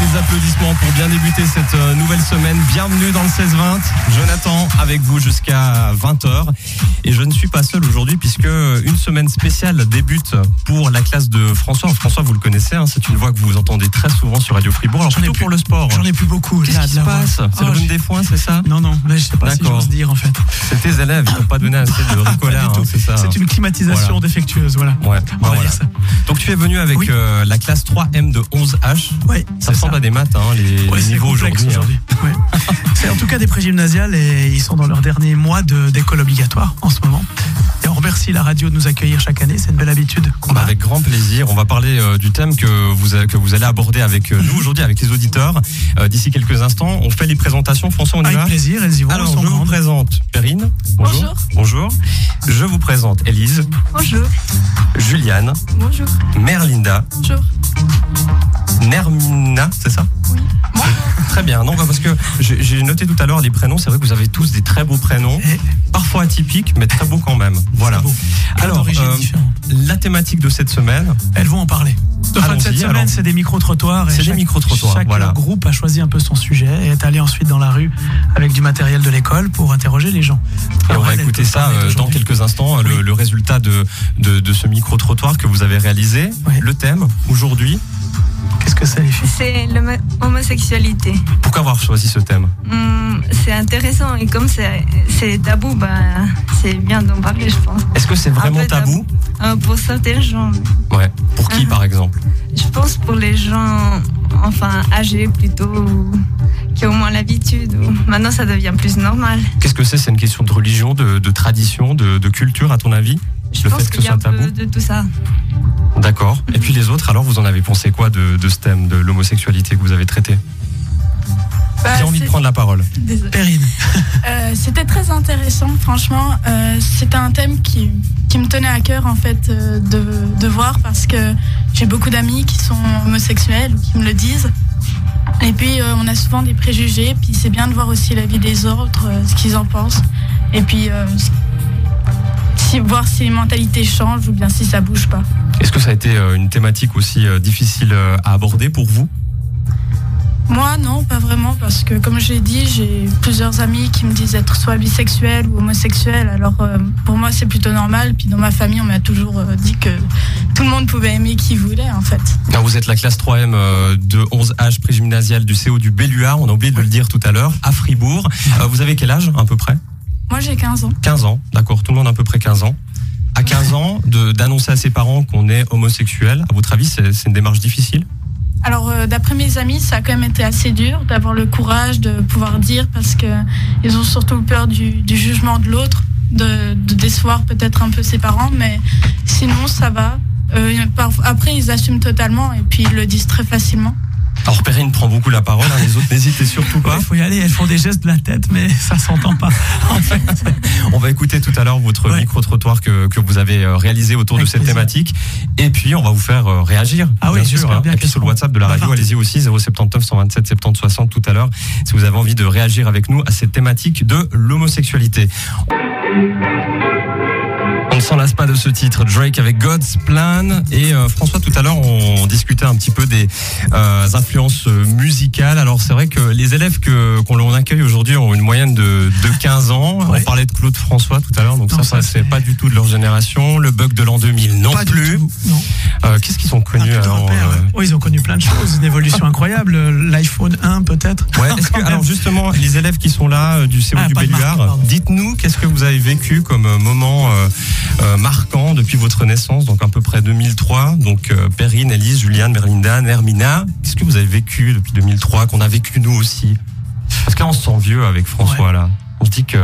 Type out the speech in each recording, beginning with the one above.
les applaudissements pour bien débuter cette euh, nouvelle semaine. Bienvenue dans le 16-20. Jonathan avec vous jusqu'à 20h. Et je ne suis pas seul aujourd'hui puisque une semaine spéciale débute pour la classe de François. François, vous le connaissez, hein, c'est une voix que vous entendez très souvent sur Radio Fribourg. Alors plutôt pour le sport. J'en ai plus beaucoup. Qu'est-ce là, qui se passe? C'est Oh, le des foins, c'est ça? Non, non, mais je sais pas si j'ose dire en fait. C'est tes élèves, ils n'ont pas donné assez de ricola, du hein, c'est ça. C'est une climatisation Voilà. défectueuse, voilà. Ouais, On va voilà. dire ça. Donc tu es venu avec Oui. euh, la classe 3M de 11H. Oui, Ça ressemble à des maths, hein, les, Ouais, les c'est niveaux aujourd'hui. hein. Ouais. c'est en tout cas des prégymnasiales et ils sont dans leur dernier mois de- d'école obligatoire en ce moment. Remercie la radio de nous accueillir chaque année, c'est une belle habitude Bah, avec grand plaisir. On va parler euh, du thème que vous, a- que vous allez aborder avec euh, nous aujourd'hui, avec les auditeurs. Euh, D'ici quelques instants, on fait les présentations. François, on y Avec va plaisir, elles y vont, Alors, je vous présente Perrine. Bonjour. Bonjour. Je vous présente Élise, Bonjour. Juliane, Bonjour. Merlinda, Bonjour. Nermina, c'est ça? Oui. Très bien. Non, parce que j'ai noté tout à l'heure les prénoms. C'est vrai que vous avez tous des très beaux prénoms, Et parfois atypiques, mais très beaux quand même. Voilà. Alors, euh, la thématique de cette semaine, Elles vont en parler. Allons-y, cette semaine, c'est des micro-trottoirs. C'est des micro-trottoirs, Chaque voilà. groupe a choisi un peu son sujet et est allé ensuite dans la rue avec du matériel de l'école pour interroger les gens. Et on va écouter ça euh, dans quelques instants, le, le résultat de, de, de ce micro-trottoir que vous avez réalisé. Oui. Le thème, aujourd'hui, Qu'est-ce que c'est, les filles C'est l'homosexualité. pourquoi avoir choisi ce thème Hum, c'est intéressant et comme c'est tabou, bah, c'est bien d'en parler, je pense. Est-ce que c'est vraiment tabou Euh, pour certains gens, Ouais. Pour qui, Mhm. par exemple je pense pour les gens, enfin âgés plutôt, ou qui ont moins l'habitude. ou- Maintenant, ça devient plus normal. Qu'est-ce que c'est? C'est une question de religion, de, de tradition, de, de culture, à ton avis? Je Le pense fait que qu'il y a un peu tabou? de tout ça. D'accord. Et puis les autres, alors, vous en avez pensé quoi de, de ce thème de l'homosexualité que vous avez traité? Bah, J'ai envie de prendre la parole. Perrine. Euh, C'était très intéressant, franchement. Euh, C'était un thème qui, qui me tenait à cœur en fait euh, de, de voir parce que j'ai beaucoup d'amis qui sont homosexuels ou qui me le disent. Et puis euh, on a souvent des préjugés, puis c'est bien de voir aussi la vie des autres, euh, ce qu'ils en pensent. Et puis euh, si, voir si les mentalités changent ou bien si ça bouge pas. Est-ce que ça a été euh, une thématique aussi euh, difficile euh, à aborder pour vous? Moi, non, pas vraiment, parce que comme je l'ai dit, j'ai plusieurs amis qui me disent être soit bisexuels ou homosexuels. Alors euh, pour moi, c'est plutôt normal. Puis dans ma famille, on m'a toujours euh, dit que tout le monde pouvait aimer qui voulait, en fait. Alors, vous êtes la classe 3M euh, de 11H prégymnasial du CO du Belluard, on a oublié de le dire tout à l'heure, à Fribourg. Vous avez quel âge à peu près? Moi, j'ai 15 ans. 15 ans, d'accord, tout le monde à peu près 15 ans. À 15 ans, d'annoncer à ses parents qu'on est homosexuel, à votre avis, c'est une démarche difficile? Alors, euh, d'après mes amis, ça a quand même été assez dur d'avoir le courage de pouvoir dire parce que ils ont surtout peur du, du jugement de l'autre, de, de décevoir peut-être un peu ses parents, mais sinon, ça va. Euh, après, ils assument totalement et puis ils le disent très facilement. Alors Perrine prend beaucoup la parole, hein, les autres n'hésitez surtout pas. Il faut y aller, elles font des gestes de la tête, mais ça s'entend pas. En fait. On va écouter tout à l'heure votre Ouais. micro-trottoir que, que vous avez euh, réalisé autour Avec de cette plaisir. thématique. Et puis, on va vous faire euh, réagir. Ah oui, bien sûr. j'espère hein. bien Et puis sur le WhatsApp de la radio, allez-y aussi, 079 127 70 60 tout à l'heure, si vous avez envie de réagir avec nous à cette thématique de l'homosexualité. On ne s'en lasse pas de ce titre, Drake avec God's Plan. Et euh, François, tout à l'heure, on discutait un petit peu des euh, influences euh, musicales. Alors c'est vrai que les élèves que qu'on l'on accueille aujourd'hui ont une moyenne de, de 15 ans. Ouais. On parlait de Claude François tout à l'heure, donc Non, ça, ça c'est pas du tout de leur génération. Le bug de l'an 2000 non Pas plus. Euh, Qu'est-ce qu'ils ont Un connu de alors. Oui, ils ont connu plein de choses, une évolution incroyable. L'iPhone 1 peut-être. Ouais, que, alors justement, les élèves qui sont là euh, du CO Ah, du Belluard, dites-nous qu'est-ce que vous avez vécu comme euh, moment euh, marquant depuis votre naissance, donc à peu près 2003. Donc euh, Perrine, Elise, Juliane, Merlinda, Nermina, qu'est-ce que vous avez vécu depuis 2003, qu'on a vécu nous aussi? Parce que là, on se sent vieux avec François là. On se dit que,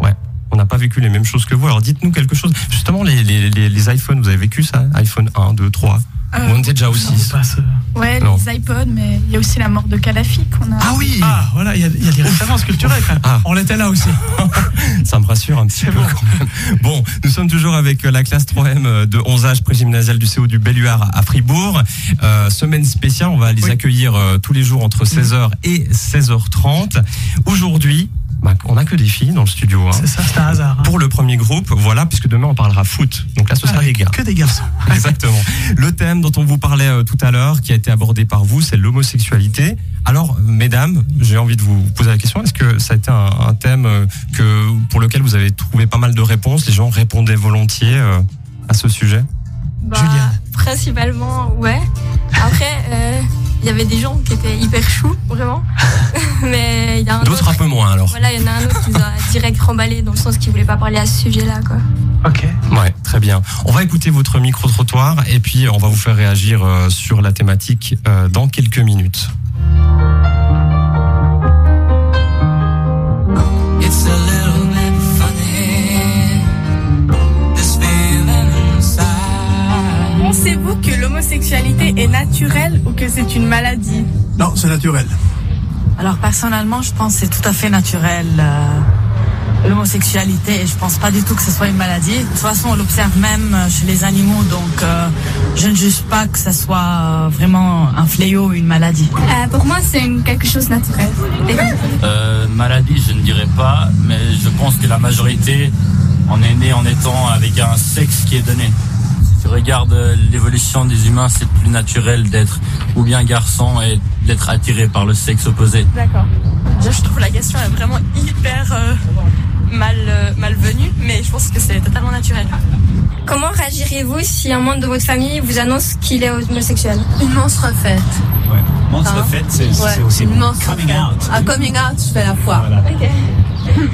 ouais. On n'a pas vécu les mêmes choses que vous. Alors dites-nous quelque chose. Justement, les, les, les, les iPhones, vous avez vécu ça? iPhone 1, 2, 3 Euh, Ou on était déjà au 6 On passe, euh, Ouais, Non. les iPods, mais il y a aussi la mort de Calafi qu'on a. Ah oui Ah, voilà, il y, a- il y a des références culturelles. quand même. Ah. On l'était là aussi. Ça me rassure un petit peu bon. quand même. Bon, nous sommes toujours avec euh, la classe 3M euh, de 11 âge prégymnasial du CO du Belluard à Fribourg. Euh, semaine spéciale, on va les Oui. accueillir euh, tous les jours entre 16h et 16h30. Aujourd'hui, Bah, on n'a que des filles dans le studio. Hein. C'est ça, c'est un hasard. hein. Pour le premier groupe, voilà, puisque demain on parlera foot. Donc là, ce sera Avec les gars. Que des garçons. Exactement. Le thème dont on vous parlait euh, tout à l'heure, qui a été abordé par vous, c'est l'homosexualité. Alors, mesdames, j'ai envie de vous poser la question est-ce que ça a été un, un thème euh, que pour lequel vous avez trouvé pas mal de réponses? Les gens répondaient volontiers euh, à ce sujet Bah. Principalement, ouais. Après, euh, il y avait des gens qui étaient hyper choux, vraiment. Mais il y a un D'autres un autre. peu moins alors. Voilà, il y en a un autre qui nous a direct remballé dans le sens qu'il voulait pas parler à ce sujet-là, quoi. Ok. Ouais, très bien. On va écouter votre micro-trottoir et puis on va vous faire réagir euh, sur la thématique euh, dans quelques minutes. Inside. Pensez-vous que l'homosexualité est naturelle ou que c'est une maladie? Non, c'est naturel. Alors personnellement, je pense que c'est tout à fait naturel euh, l'homosexualité et je pense pas du tout que ce soit une maladie. De toute façon, on l'observe même euh, chez les animaux, donc euh, je ne juge pas que ce soit euh, vraiment un fléau ou une maladie. pour moi, c'est quelque chose de naturel. Euh, maladie, je ne dirais pas, mais je pense que la majorité en est née en étant avec un sexe qui est donné. Si tu regardes euh, l'évolution des humains, c'est plus naturel d'être ou bien garçon et d'être attiré par le sexe opposé. D'accord. Déjà, je trouve la question est vraiment hyper euh, mal, euh, malvenue, mais je pense que c'est totalement naturel. Comment réagiriez-vous si un membre de votre famille vous annonce qu'il est homosexuel? Une monstre fête. Monstre Hein fête, c'est Ouais, c'est aussi une monstre coming out. Un coming out, je fais la foi. Voilà.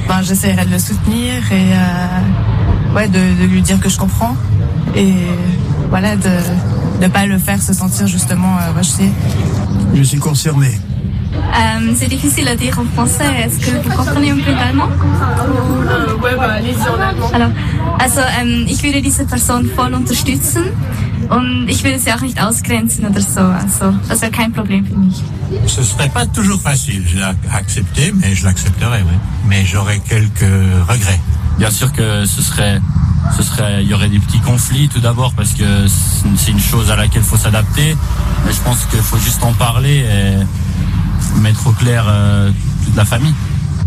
Ben, j'essaierai de le soutenir et euh, ouais, de, de lui dire que je comprends et voilà de ne pas le faire se sentir justement euh, rejeté. Je suis concerné. Euh, C'est difficile à dire en français. Est-ce que vous comprenez un peu l'allemand? Ouais, bah, allez-y en allemand. Alors, also ähm, ich würde diese Person voll unterstützen und ich würde sie auch nicht ausgrenzen oder so. Also das wäre kein Problem für mich. Ce serait pas toujours facile, je l'ai accepté, mais je l'accepterai, oui. Mais j'aurais quelques regrets. Bien sûr que ce serait, ce serait, il y aurait des petits conflits tout d'abord parce que c'est une chose à laquelle il faut s'adapter. Mais je pense qu'il faut juste en parler et mettre au clair euh, toute la famille.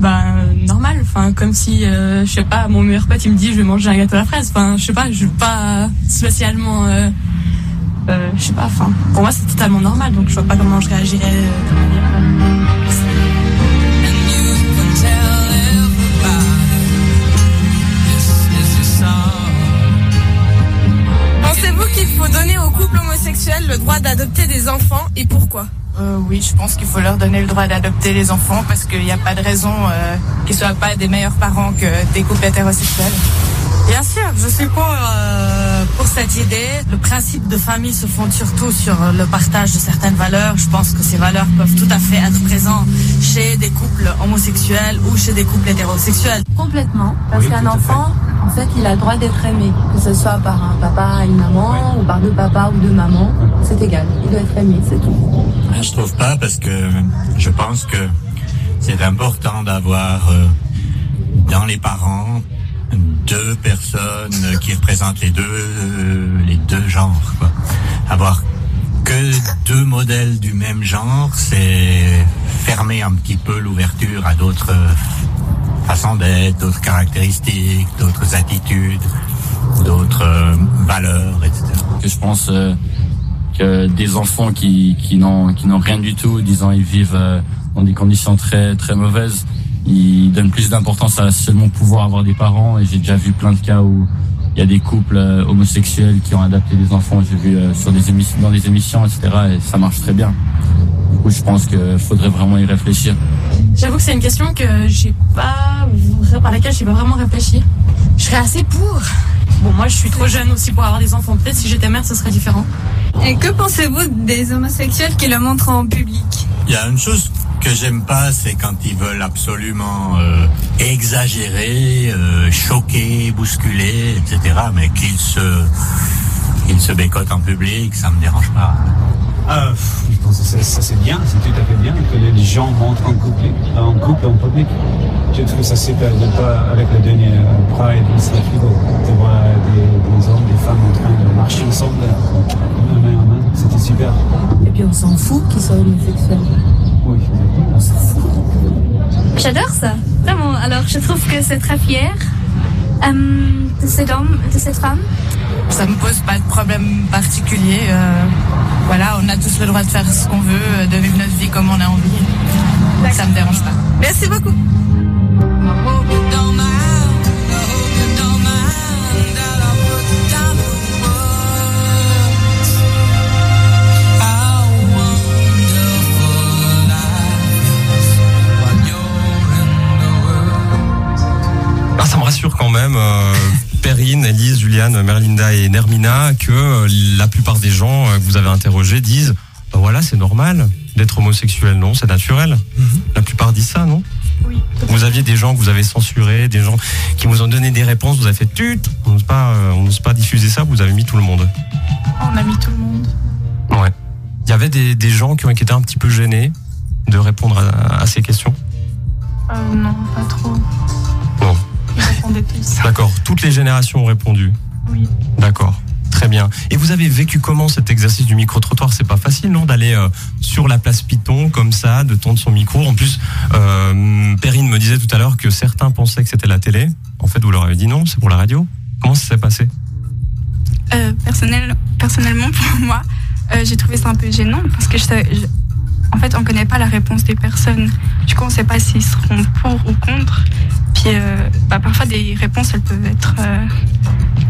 Ben, normal. Enfin, comme si, euh, je sais pas, mon meilleur pote, il me dit, je vais manger un gâteau à la fraise. Enfin, je sais pas, je suis pas spécialement, euh, euh, je sais pas, enfin, pour moi, c'est totalement normal, donc je vois pas comment je réagirais le droit d'adopter des enfants et pourquoi Euh, oui, je pense qu'il faut leur donner le droit d'adopter les enfants parce qu'il n'y a pas de raison euh, qu'ils soient pas des meilleurs parents que des couples hétérosexuels. Bien sûr, je suis pour, euh, pour cette idée. Le principe de famille se fonde surtout sur le partage de certaines valeurs. Je pense que ces valeurs peuvent tout à fait être présentes chez des couples homosexuels ou chez des couples hétérosexuels. Complètement. Parce Oui, qu'un enfant, en fait, il a le droit d'être aimé. Que ce soit par un papa et une maman, ou par deux papas ou deux mamans. C'est égal. Il doit être aimé, c'est tout. Je trouve pas parce que je pense que c'est important d'avoir euh, dans les parents deux personnes qui représentent les deux euh, les deux genres. Quoi. Avoir que deux modèles du même genre, c'est fermer un petit peu l'ouverture à d'autres d'être, d'autres caractéristiques, d'autres attitudes, d'autres euh, valeurs, etc. Que je pense euh, que des enfants qui, qui n'ont qui n'ont rien du tout, disons ils vivent euh, dans des conditions très très mauvaises, ils donnent plus d'importance à seulement pouvoir avoir des parents. Et j'ai déjà vu plein de cas où il y a des couples homosexuels qui ont adapté des enfants. J'ai vu sur des émissions, dans des émissions, etc. Et ça marche très bien. Je pense qu'il faudrait vraiment y réfléchir. J'avoue que c'est une question que j'ai pas, par laquelle j'ai pas vraiment réfléchi. Je serais assez pour. Bon, moi, je suis trop jeune aussi pour avoir des enfants. Peut-être si j'étais mère, ce serait différent. Et que pensez-vous des homosexuels qui le montrent en public? Il y a une chose que j'aime pas, c'est quand ils veulent absolument euh, exagérer, euh, choquer, bousculer, etc. Mais qu'ils se, qu'ils se bécotent en public, ça me dérange pas. Ah, pff, je pense que ça, ça, c'est bien, c'est tout à fait bien que les gens montrent en couple, en couple en public. Je trouve ça super de pas, avec le dernier euh, Pride, c'est rigolo de voir des, des hommes, des femmes en train de marcher ensemble, main main en main. C'était super. Et puis on s'en fout qu'ils soient homosexuels. Oui, On s'en fout. J'adore ça. Vraiment, alors je trouve que c'est très fier euh, de cet homme, de cette femme. Ça me pose pas de problème particulier. euh, voilà, on a tous le droit de faire ce qu'on veut, euh, de vivre notre vie comme on a envie. Ça me dérange pas. Merci beaucoup. Ah, ça me rassure quand même, euh, Perrine, Elise, Juliane, Merlinda et Nermina, que euh, la plupart des gens euh, que vous avez interrogés disent bah voilà, c'est normal d'être homosexuel, non, c'est naturel. La plupart disent ça, non? Oui. Vous aviez des gens que vous avez censurés, des gens qui vous ont donné des réponses, vous avez fait tut, on n'ose pas, euh, on pas diffuser ça, vous avez mis tout le monde. On a mis tout le monde. Ouais. Il y avait des, des gens qui ont été un petit peu gênés de répondre à, à ces questions? Euh, non, pas trop. Non. Ils répondaient tous. D'accord. Toutes les générations ont répondu? Oui. D'accord. Très bien. Et vous avez vécu comment cet exercice du micro-trottoir? C'est pas facile, non D'aller euh, sur la place Python comme ça, de tendre son micro. En plus, euh, Perrine me disait tout à l'heure que certains pensaient que c'était la télé. En fait, vous leur avez dit non, c'est pour la radio. Comment ça s'est passé? Euh, personnel, personnellement, pour moi, euh, j'ai trouvé ça un peu gênant parce que je- en fait, on connaît pas la réponse des personnes. Du coup, on sait pas s'ils seront pour ou contre. Puis, euh, bah, parfois, des réponses, elles peuvent être. euh,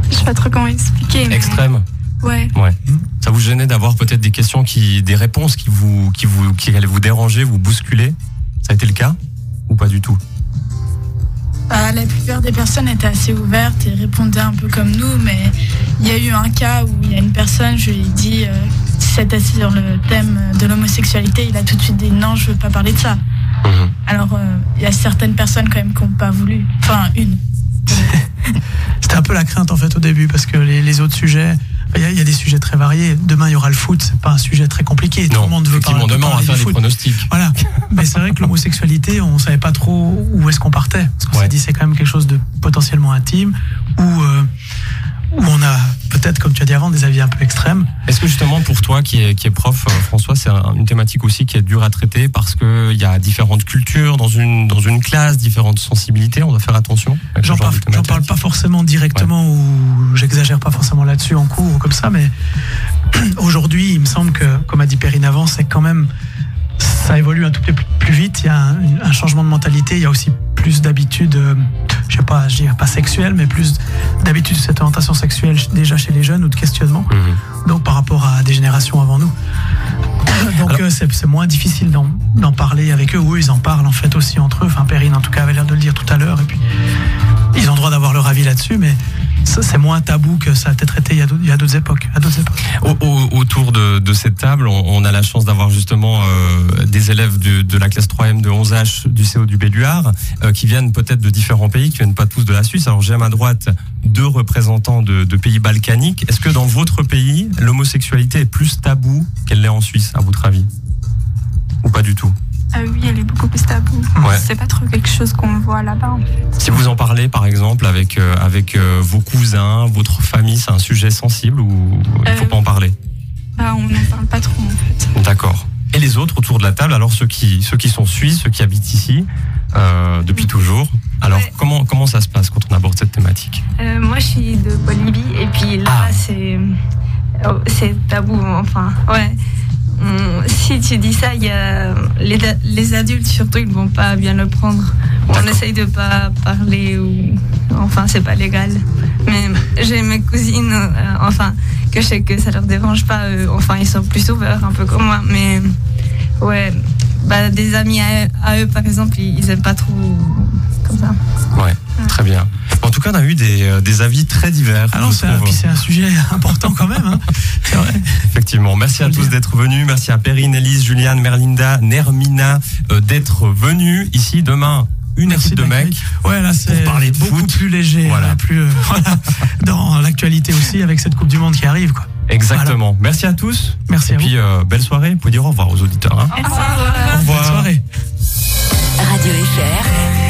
je sais pas trop comment expliquer. mais- Extrême. Ouais. Ouais. Ça vous gênait d'avoir peut-être des questions qui, des réponses qui vous, qui vous, qui allaient vous déranger, vous bousculer? Ça a été le cas? Ou pas du tout? Bah, la plupart des personnes étaient assez ouvertes et répondaient un peu comme nous, mais il y a eu un cas où il y a une personne, je lui ai dit, euh, s'est assis sur le thème de l'homosexualité, il a tout de suite dit non, je veux pas parler de ça. Alors, euh, il y a certaines personnes quand même qui n'ont pas voulu. Enfin, une. C'était un peu la crainte en fait au début parce que les, les autres sujets, il y, a- il y a des sujets très variés. Demain il y aura le foot, c'est pas un sujet très compliqué. Tout le monde veut parler, demain on va faire foot. pronostics. Voilà. Mais c'est vrai que l'homosexualité, on savait pas trop où est-ce qu'on partait. Parce qu'on s'est dit c'est quand même quelque chose de potentiellement intime où, euh, peut-être, comme tu as dit avant, des avis un peu extrêmes. Est-ce que justement pour toi qui est, qui est prof, euh, François, c'est un- une thématique aussi qui est dure à traiter parce qu'il y a différentes cultures dans une, dans une classe, différentes sensibilités, on doit faire attention J'en parle, parle pas forcément directement ou j'exagère pas forcément là-dessus en cours ou comme ça, mais aujourd'hui, il me semble que, comme a dit Perrine avant, c'est quand même ça évolue un tout petit peu plus vite. Il y a un, un changement de mentalité. Il y a aussi plus d'habitudes, euh, sais pas, je dirais pas sexuelles, mais plus d'habitudes de cette orientation sexuelle déjà chez les jeunes ou de questionnement. Donc par rapport à des générations avant nous. Donc euh, c'est moins difficile d'en parler avec eux. ou ils en parlent en fait aussi entre eux. Enfin, Perrine en tout cas avait l'air de le dire tout à l'heure. Et puis ils ont le droit d'avoir leur avis là-dessus, mais c'est moins tabou que ça a peut-être été il y a d'autres- époques. À d'autres époques. Au- au- autour de, cette table, on, a la chance d'avoir justement euh, des élèves de, la classe 3e de 11H du CO du Belluard euh, qui viennent peut-être de différents pays, qui viennent pas tous de la Suisse. Alors j'ai à ma droite deux représentants de, de pays balkaniques. Est-ce que dans votre pays, l'homosexualité est plus tabou qu'elle l'est en Suisse, à votre avis? Ou pas du tout? Ah oui, elle est beaucoup plus tabou. Ouais. C'est pas trop quelque chose qu'on voit là-bas. en fait. Si vous en parlez, par exemple, avec, euh, avec euh, vos cousins, votre famille, c'est un sujet sensible ou il faut Euh, pas en parler? Bah, on n'en parle pas trop en fait. D'accord. Et les autres autour de la table, alors ceux qui, ceux qui sont suisses, ceux qui habitent ici euh, depuis toujours. Alors comment, comment ça se passe quand on aborde cette thématique? Euh, moi, je suis de Bolivie et puis là, c'est oh, c'est tabou. Enfin, ouais. On- si tu dis ça, y a les, les adultes surtout, ils vont pas bien le prendre. On essaye de pas parler ou enfin, c'est pas légal. Mais j'ai mes cousines, euh, enfin, que je sais que ça leur dérange pas. enfin, ils sont plus ouverts, un peu comme moi. Mais ouais, bah, des amis à, à eux, par exemple, ils, ils aiment pas trop comme ça. Ouais, très bien en tout cas, on a eu des, euh, avis très divers. Ah Alors, c'est un, un, sujet important quand même. Hein. Vrai. Effectivement. Merci à tous d'être venus. Merci à Perrine, Elise, Juliane, Merlinda, Nermina euh, d'être venus ici demain une Merci équipe de mecs ouais, là, pour parler beaucoup plus léger, voilà. Plus, euh, dans l'actualité aussi avec cette Coupe du Monde qui arrive. Quoi. Exactement. Merci à tous. Merci Et à puis, vous. Euh, belle soirée. Vous dire au revoir aux auditeurs. Hein. Au revoir. Au revoir. Au revoir. Soirée. Radio FR.